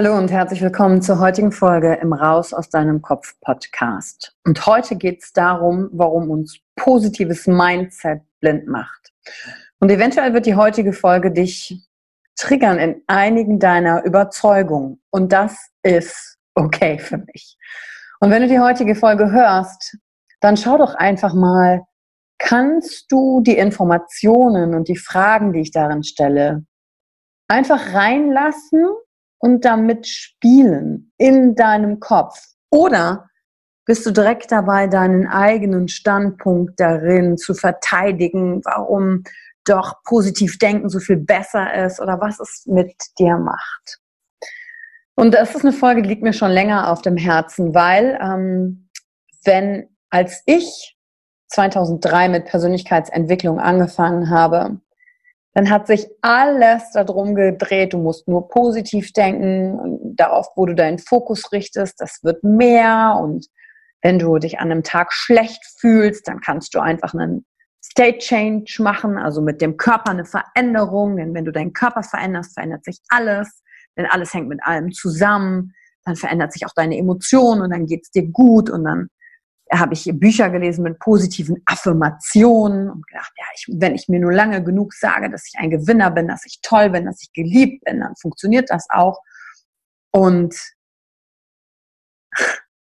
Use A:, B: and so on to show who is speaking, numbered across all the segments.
A: Hallo und herzlich willkommen zur heutigen Folge im Raus aus deinem Kopf Podcast. Und heute geht es darum, warum uns positives Mindset blind macht. Und eventuell wird die heutige Folge dich triggern in einigen deiner Überzeugungen. Und das ist okay für mich. Und wenn du die heutige Folge hörst, dann schau doch einfach mal, kannst du die Informationen und die Fragen, die ich darin stelle, einfach reinlassen und damit spielen in deinem Kopf? Oder bist du direkt dabei, deinen eigenen Standpunkt darin zu verteidigen, warum doch positiv denken so viel besser ist oder was es mit dir macht? Und das ist eine Folge, die liegt mir schon länger auf dem Herzen, weil ähm, wenn als ich 2003 mit Persönlichkeitsentwicklung angefangen habe, dann hat sich alles darum gedreht. Du musst nur positiv denken darauf, wo du deinen Fokus richtest, das wird mehr. Und wenn du dich an einem Tag schlecht fühlst, dann kannst du einfach einen State Change machen, also mit dem Körper eine Veränderung. Denn wenn du deinen Körper veränderst, verändert sich alles. Denn alles hängt mit allem zusammen. Dann verändert sich auch deine Emotion und dann geht es dir gut und dann habe ich Bücher gelesen mit positiven Affirmationen und gedacht, ja, ich, wenn ich mir nur lange genug sage, dass ich ein Gewinner bin, dass ich toll bin, dass ich geliebt bin, dann funktioniert das auch. Und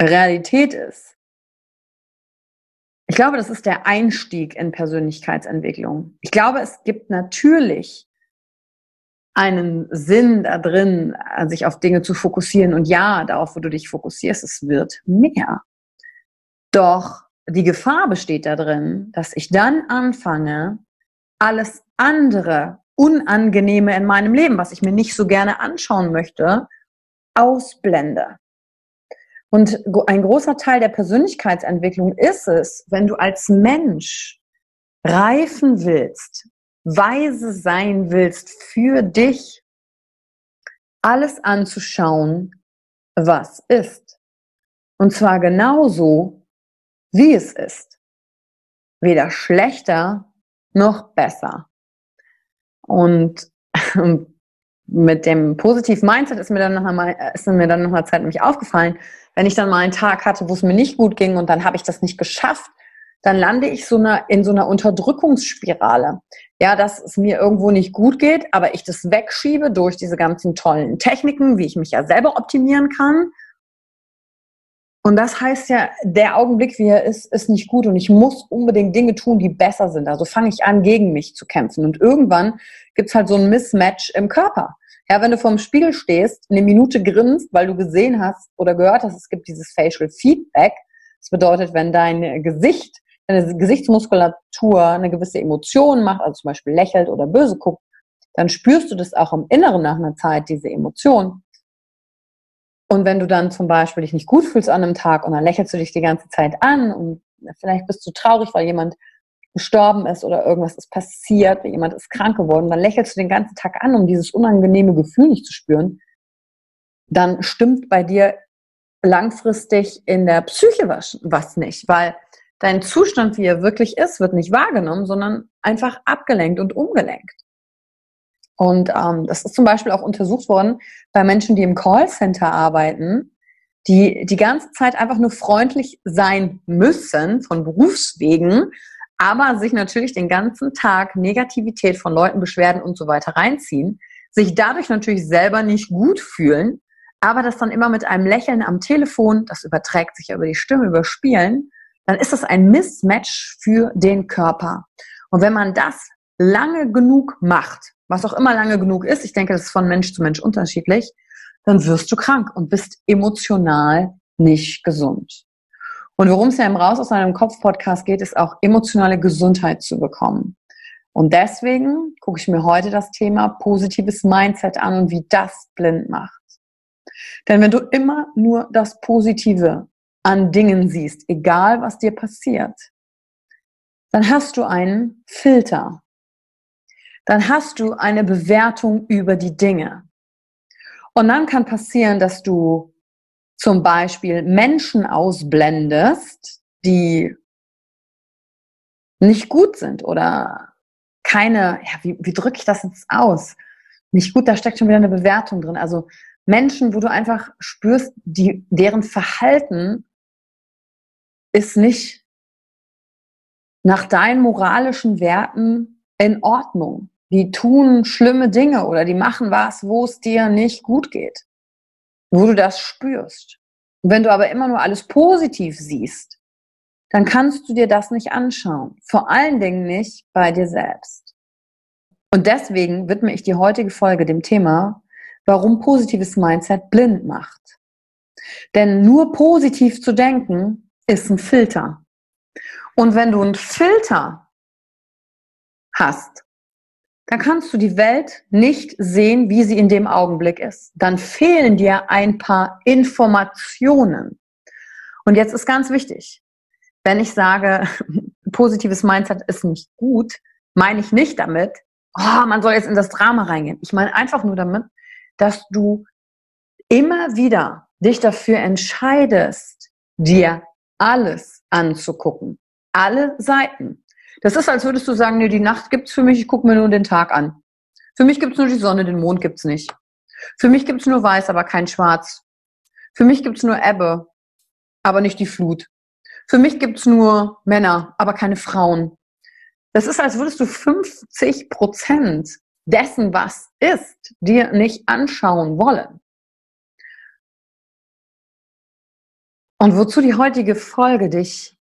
A: Realität ist, ich glaube, das ist der Einstieg in Persönlichkeitsentwicklung. Ich glaube, es gibt natürlich einen Sinn da drin, sich auf Dinge zu fokussieren. Und ja, darauf, wo du dich fokussierst, es wird mehr. Doch die Gefahr besteht darin, dass ich dann anfange, alles andere Unangenehme in meinem Leben, was ich mir nicht so gerne anschauen möchte, ausblende. Und ein großer Teil der Persönlichkeitsentwicklung ist es, wenn du als Mensch reifen willst, weise sein willst für dich, alles anzuschauen, was ist. Und zwar genauso, wie es ist. Weder schlechter noch besser. Und mit dem positiven Mindset ist mir dann noch einmal, ist Zeit nämlich aufgefallen, wenn ich dann mal einen Tag hatte, wo es mir nicht gut ging und dann habe ich das nicht geschafft, dann lande ich so eine, in so einer Unterdrückungsspirale. Ja, dass es mir irgendwo nicht gut geht, aber ich das wegschiebe durch diese ganzen tollen Techniken, wie ich mich ja selber optimieren kann. Und das heißt ja, der Augenblick, wie er ist, ist nicht gut und ich muss unbedingt Dinge tun, die besser sind. Also fange ich an, gegen mich zu kämpfen. Und irgendwann gibt's halt so ein Mismatch im Körper. Ja, wenn du vorm Spiegel stehst, eine Minute grinst, weil du gesehen hast oder gehört hast, es gibt dieses Facial Feedback. Das bedeutet, wenn dein Gesicht deine Gesichtsmuskulatur eine gewisse Emotion macht, also zum Beispiel lächelt oder böse guckt, dann spürst du das auch im Inneren nach einer Zeit, diese Emotion. Und wenn du dann zum Beispiel dich nicht gut fühlst an einem Tag und dann lächelst du dich die ganze Zeit an und vielleicht bist du traurig, weil jemand gestorben ist oder irgendwas ist passiert, jemand ist krank geworden, dann lächelst du den ganzen Tag an, um dieses unangenehme Gefühl nicht zu spüren, dann stimmt bei dir langfristig in der Psyche was, was nicht, weil dein Zustand, wie er wirklich ist, wird nicht wahrgenommen, sondern einfach abgelenkt und umgelenkt. Und ähm, das ist zum Beispiel auch untersucht worden bei Menschen, die im Callcenter arbeiten, die die ganze Zeit einfach nur freundlich sein müssen von Berufswegen, aber sich natürlich den ganzen Tag Negativität von Leuten, Beschwerden und so weiter reinziehen, sich dadurch natürlich selber nicht gut fühlen, aber das dann immer mit einem Lächeln am Telefon, das überträgt sich ja über die Stimme, überspielen dann ist das ein Mismatch für den Körper. Und wenn man das lange genug macht, was auch immer lange genug ist, ich denke, das ist von Mensch zu Mensch unterschiedlich, dann wirst du krank und bist emotional nicht gesund. Und worum es ja im Raus aus einem Kopf-Podcast geht, ist auch emotionale Gesundheit zu bekommen. Und deswegen gucke ich mir heute das Thema positives Mindset an und wie das blind macht. Denn wenn du immer nur das Positive an Dingen siehst, egal was dir passiert, dann hast du einen Filter. Dann hast du eine Bewertung über die Dinge. Und dann kann passieren, dass du zum Beispiel Menschen ausblendest, die nicht gut sind oder keine, ja, wie, wie drücke ich das jetzt aus? Nicht gut, da steckt schon wieder eine Bewertung drin. Also Menschen, wo du einfach spürst, die, deren Verhalten ist nicht nach deinen moralischen Werten in Ordnung. Die tun schlimme Dinge oder die machen was, wo es dir nicht gut geht, wo du das spürst. Und wenn du aber immer nur alles positiv siehst, dann kannst du dir das nicht anschauen. Vor allen Dingen nicht bei dir selbst. Und deswegen widme ich die heutige Folge dem Thema, warum positives Mindset blind macht. Denn nur positiv zu denken ist ein Filter. Und wenn du einen Filter hast, dann kannst du die Welt nicht sehen, wie sie in dem Augenblick ist. Dann fehlen dir ein paar Informationen. Und jetzt ist ganz wichtig, wenn ich sage, positives Mindset ist nicht gut, meine ich nicht damit, oh, man soll jetzt in das Drama reingehen. Ich meine einfach nur damit, dass du immer wieder dich dafür entscheidest, dir alles anzugucken. Alle Seiten. Das ist, als würdest du sagen, nee, die Nacht gibt's für mich, ich gucke mir nur den Tag an. Für mich gibt's nur die Sonne, den Mond gibt's nicht. Für mich gibt's nur weiß, aber kein schwarz. Für mich gibt's nur Ebbe, aber nicht die Flut. Für mich gibt's nur Männer, aber keine Frauen. Das ist, als würdest du 50 Prozent dessen, was ist, dir nicht anschauen wollen. Und wozu die heutige Folge dich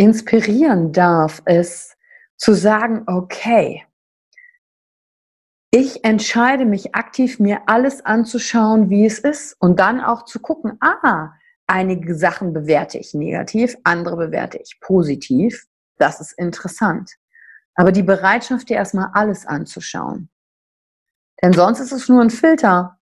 A: inspirieren darf, ist zu sagen, okay, ich entscheide mich aktiv, mir alles anzuschauen, wie es ist und dann auch zu gucken, ah, einige Sachen bewerte ich negativ, andere bewerte ich positiv. Das ist interessant. Aber die Bereitschaft, dir erstmal alles anzuschauen. Denn sonst ist es nur ein Filter.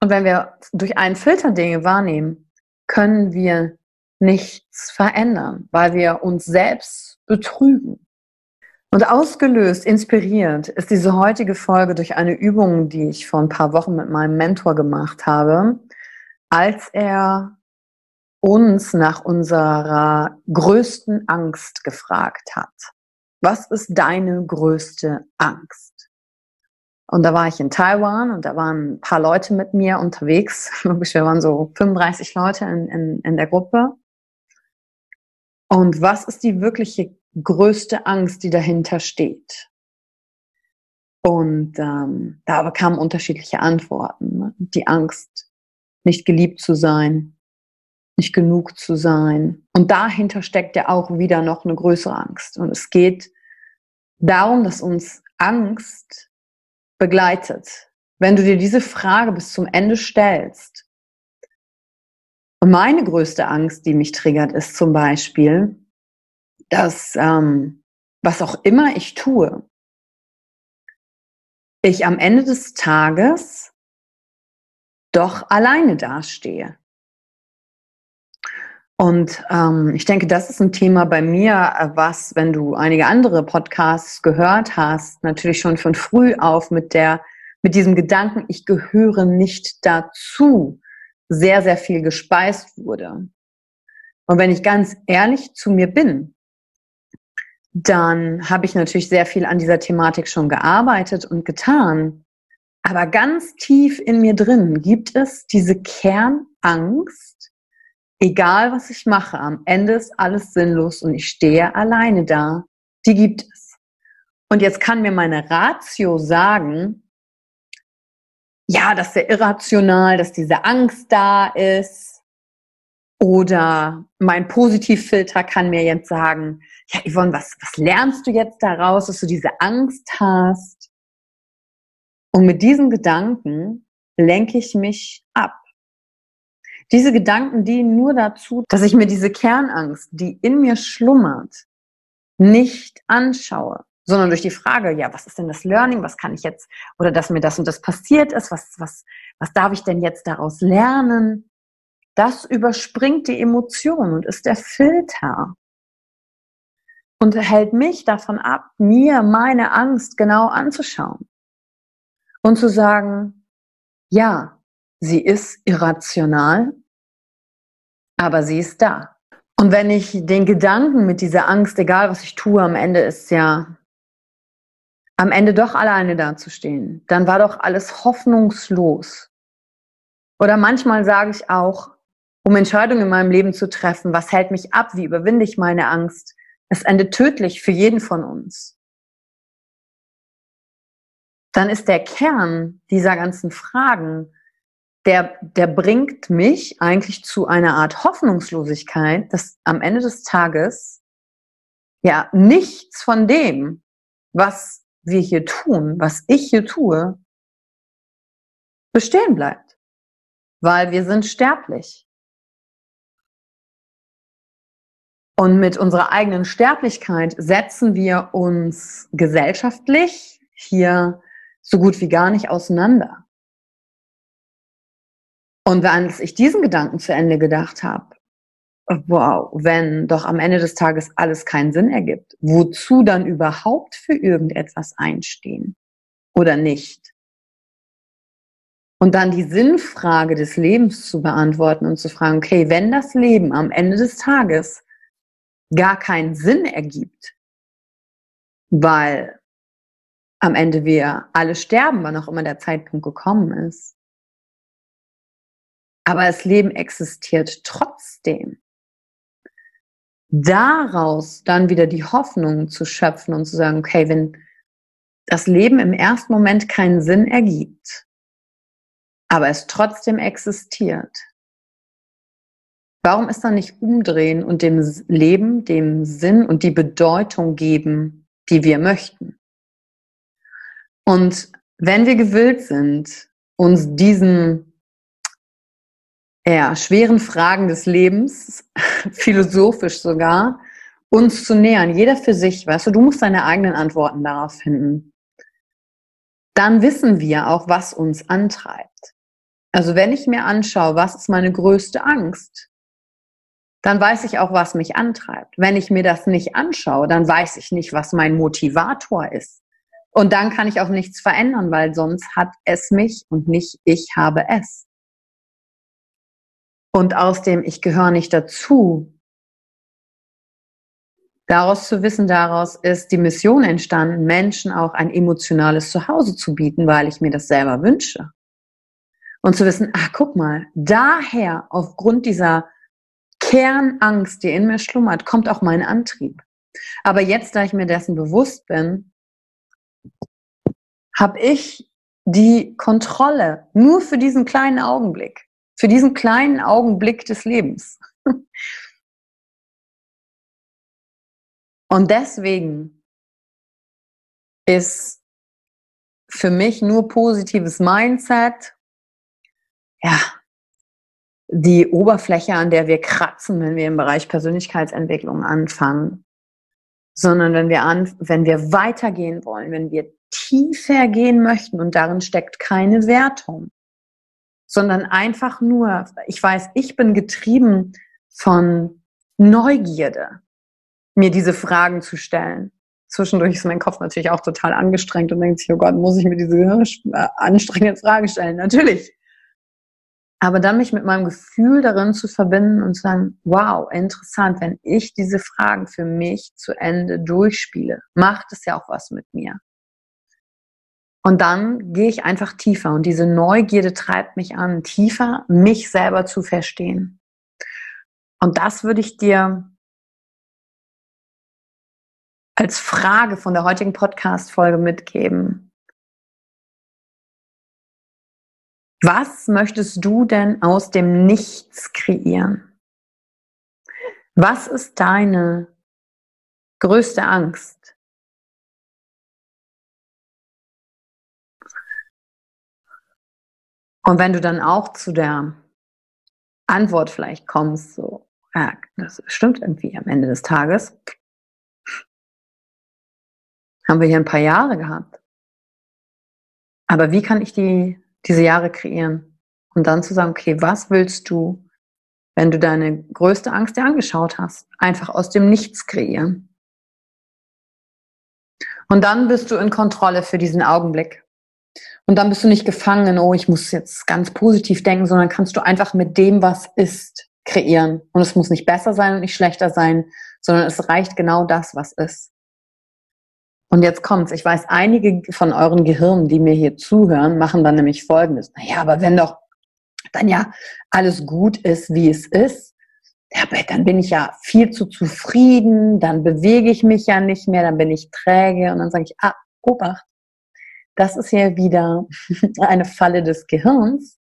A: Und wenn wir durch einen Filter Dinge wahrnehmen, können wir nichts verändern, weil wir uns selbst betrügen. Und ausgelöst, inspiriert ist diese heutige Folge durch eine Übung, die ich vor ein paar Wochen mit meinem Mentor gemacht habe, als er uns nach unserer größten Angst gefragt hat. Was ist deine größte Angst? Und da war ich in Taiwan und da waren ein paar Leute mit mir unterwegs. Wir waren so 35 Leute in, in, in der Gruppe. Und was ist die wirkliche größte Angst, die dahinter steht? Und ähm, da bekamen unterschiedliche Antworten. Ne? Die Angst, nicht geliebt zu sein, nicht genug zu sein. Und dahinter steckt ja auch wieder noch eine größere Angst. Und es geht darum, dass uns Angst begleitet. Wenn du dir diese Frage bis zum Ende stellst, und meine größte Angst, die mich triggert, ist zum Beispiel, dass ähm, was auch immer ich tue, ich am Ende des Tages doch alleine dastehe. Und ähm, ich denke, das ist ein Thema bei mir, äh, was, wenn du einige andere Podcasts gehört hast, natürlich schon von früh auf mit der, mit diesem Gedanken, ich gehöre nicht dazu, sehr, sehr viel gespeist wurde. Und wenn ich ganz ehrlich zu mir bin, dann habe ich natürlich sehr viel an dieser Thematik schon gearbeitet und getan. Aber ganz tief in mir drin gibt es diese Kernangst, egal was ich mache, am Ende ist alles sinnlos und ich stehe alleine da. Die gibt es. Und jetzt kann mir meine Ratio sagen, ja, das ist ja irrational, dass diese Angst da ist. Oder mein Positivfilter kann mir jetzt sagen, ja, Yvonne, was, was lernst du jetzt daraus, dass du diese Angst hast? Und mit diesen Gedanken lenke ich mich ab. Diese Gedanken dienen nur dazu, dass ich mir diese Kernangst, die in mir schlummert, nicht anschaue, sondern durch die Frage, ja, was ist denn das Learning? Was kann ich jetzt, oder dass mir das und das passiert ist, was, was, was darf ich denn jetzt daraus lernen? Das überspringt die Emotion und ist der Filter und hält mich davon ab, mir meine Angst genau anzuschauen und zu sagen, ja, sie ist irrational, aber sie ist da. Und wenn ich den Gedanken mit dieser Angst, egal was ich tue, am Ende ist ja am Ende doch alleine dazustehen, dann war doch alles hoffnungslos. Oder manchmal sage ich auch, um Entscheidungen in meinem Leben zu treffen, was hält mich ab, wie überwinde ich meine Angst, es endet tödlich für jeden von uns. Dann ist der Kern dieser ganzen Fragen, der, der bringt mich eigentlich zu einer Art Hoffnungslosigkeit, dass am Ende des Tages ja nichts von dem, was wir hier tun, was ich hier tue, bestehen bleibt. Weil wir sind sterblich. Und mit unserer eigenen Sterblichkeit setzen wir uns gesellschaftlich hier so gut wie gar nicht auseinander. Und als ich diesen Gedanken zu Ende gedacht habe, wow, wenn doch am Ende des Tages alles keinen Sinn ergibt, wozu dann überhaupt für irgendetwas einstehen oder nicht? Und dann die Sinnfrage des Lebens zu beantworten und zu fragen, okay, wenn das Leben am Ende des Tages gar keinen Sinn ergibt, weil am Ende wir alle sterben, wann auch immer der Zeitpunkt gekommen ist, aber das Leben existiert trotzdem. Daraus dann wieder die Hoffnung zu schöpfen und zu sagen, okay, wenn das Leben im ersten Moment keinen Sinn ergibt, aber es trotzdem existiert, warum ist dann nicht umdrehen und dem Leben dem Sinn und die Bedeutung geben, die wir möchten? Und wenn wir gewillt sind, uns diesen ja, schweren Fragen des Lebens, philosophisch sogar, uns zu nähern, jeder für sich, weißt du, du musst deine eigenen Antworten darauf finden. Dann wissen wir auch, was uns antreibt. Also wenn ich mir anschaue, was ist meine größte Angst, dann weiß ich auch, was mich antreibt. Wenn ich mir das nicht anschaue, dann weiß ich nicht, was mein Motivator ist. Und dann kann ich auch nichts verändern, weil sonst hat es mich und nicht ich habe es. Und aus dem Ich gehöre nicht dazu, daraus zu wissen, daraus ist die Mission entstanden, Menschen auch ein emotionales Zuhause zu bieten, weil ich mir das selber wünsche. Und zu wissen, ach guck mal, daher aufgrund dieser Kernangst, die in mir schlummert, kommt auch mein Antrieb. Aber jetzt, da ich mir dessen bewusst bin, habe ich die Kontrolle nur für diesen kleinen Augenblick, für diesen kleinen Augenblick des Lebens. Und deswegen ist für mich nur positives Mindset, ja, die Oberfläche, an der wir kratzen, wenn wir im Bereich Persönlichkeitsentwicklung anfangen, sondern wenn wir an, wenn wir weitergehen wollen, wenn wir tiefer gehen möchten und darin steckt keine Wertung, sondern einfach nur, ich weiß, ich bin getrieben von Neugierde, mir diese Fragen zu stellen. Zwischendurch ist mein Kopf natürlich auch total angestrengt und denkt sich, oh Gott, muss ich mir diese äh, anstrengenden Fragen stellen? Natürlich. Aber dann mich mit meinem Gefühl darin zu verbinden und zu sagen, wow, interessant, wenn ich diese Fragen für mich zu Ende durchspiele, macht es ja auch was mit mir. Und dann gehe ich einfach tiefer und diese Neugierde treibt mich an, tiefer mich selber zu verstehen. Und das würde ich dir als Frage von der heutigen Podcast-Folge mitgeben. Was möchtest du denn aus dem Nichts kreieren? Was ist deine größte Angst? Und wenn du dann auch zu der Antwort vielleicht kommst, so, ja, das stimmt irgendwie am Ende des Tages, haben wir hier ein paar Jahre gehabt. Aber wie kann ich die diese Jahre kreieren. Und dann zu sagen, okay, was willst du, wenn du deine größte Angst dir angeschaut hast, einfach aus dem Nichts kreieren? Und dann bist du in Kontrolle für diesen Augenblick. Und dann bist du nicht gefangen, oh, ich muss jetzt ganz positiv denken, sondern kannst du einfach mit dem, was ist, kreieren. Und es muss nicht besser sein und nicht schlechter sein, sondern es reicht genau das, was ist. Und jetzt kommt's. Ich weiß, einige von euren Gehirnen, die mir hier zuhören, machen dann nämlich Folgendes. Naja, aber wenn doch dann ja alles gut ist, wie es ist, ja, dann bin ich ja viel zu zufrieden, dann bewege ich mich ja nicht mehr, dann bin ich träge und dann sage ich, ah, Obacht, das ist ja wieder eine Falle des Gehirns,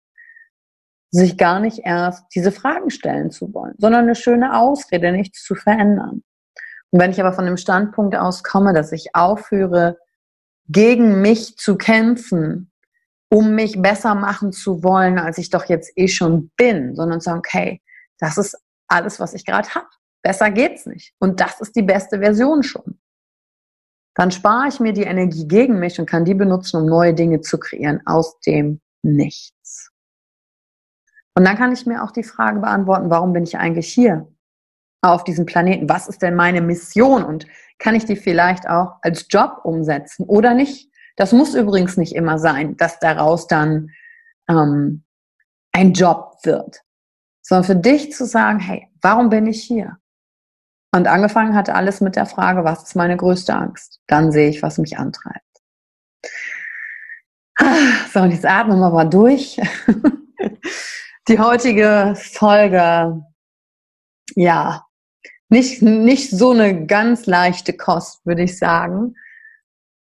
A: sich gar nicht erst diese Fragen stellen zu wollen, sondern eine schöne Ausrede, nichts zu verändern. Und wenn ich aber von dem Standpunkt aus komme, dass ich aufhöre, gegen mich zu kämpfen, um mich besser machen zu wollen, als ich doch jetzt eh schon bin, sondern sagen, okay, das ist alles, was ich gerade habe. Besser geht's nicht. Und das ist die beste Version schon. Dann spare ich mir die Energie gegen mich und kann die benutzen, um neue Dinge zu kreieren aus dem Nichts. Und dann kann ich mir auch die Frage beantworten, warum bin ich eigentlich hier? auf diesem Planeten? Was ist denn meine Mission? Und kann ich die vielleicht auch als Job umsetzen oder nicht? Das muss übrigens nicht immer sein, dass daraus dann ähm, ein Job wird, sondern für dich zu sagen, hey, warum bin ich hier? Und angefangen hat alles mit der Frage, was ist meine größte Angst? Dann sehe ich, was mich antreibt. So, und jetzt atmen wir mal durch. Die heutige Folge, ja, nicht, nicht so eine ganz leichte Kost, würde ich sagen.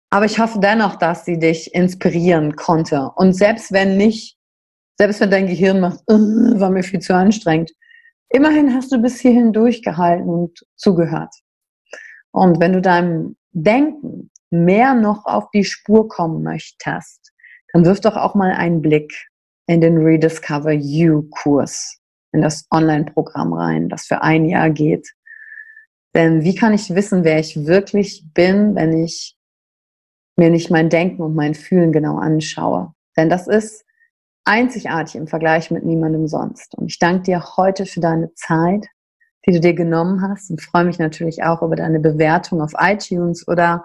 A: Aber ich hoffe dennoch, dass sie dich inspirieren konnte. Und selbst wenn nicht, selbst wenn dein Gehirn macht, war mir viel zu anstrengend, immerhin hast du bis hierhin durchgehalten und zugehört. Und wenn du deinem Denken mehr noch auf die Spur kommen möchtest, dann wirf doch auch mal einen Blick in den Rediscover You Kurs, in das Online-Programm rein, das für ein Jahr geht. Denn wie kann ich wissen, wer ich wirklich bin, wenn ich mir nicht mein Denken und mein Fühlen genau anschaue? Denn das ist einzigartig im Vergleich mit niemandem sonst. Und ich danke dir heute für deine Zeit, die du dir genommen hast und freue mich natürlich auch über deine Bewertung auf iTunes oder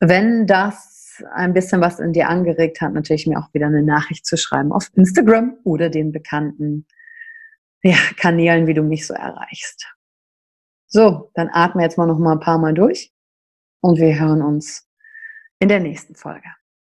A: wenn das ein bisschen was in dir angeregt hat, natürlich mir auch wieder eine Nachricht zu schreiben auf Instagram oder den bekannten ja, Kanälen, wie du mich so erreichst. So, dann atme jetzt mal noch mal ein paar Mal durch und wir hören uns in der nächsten Folge.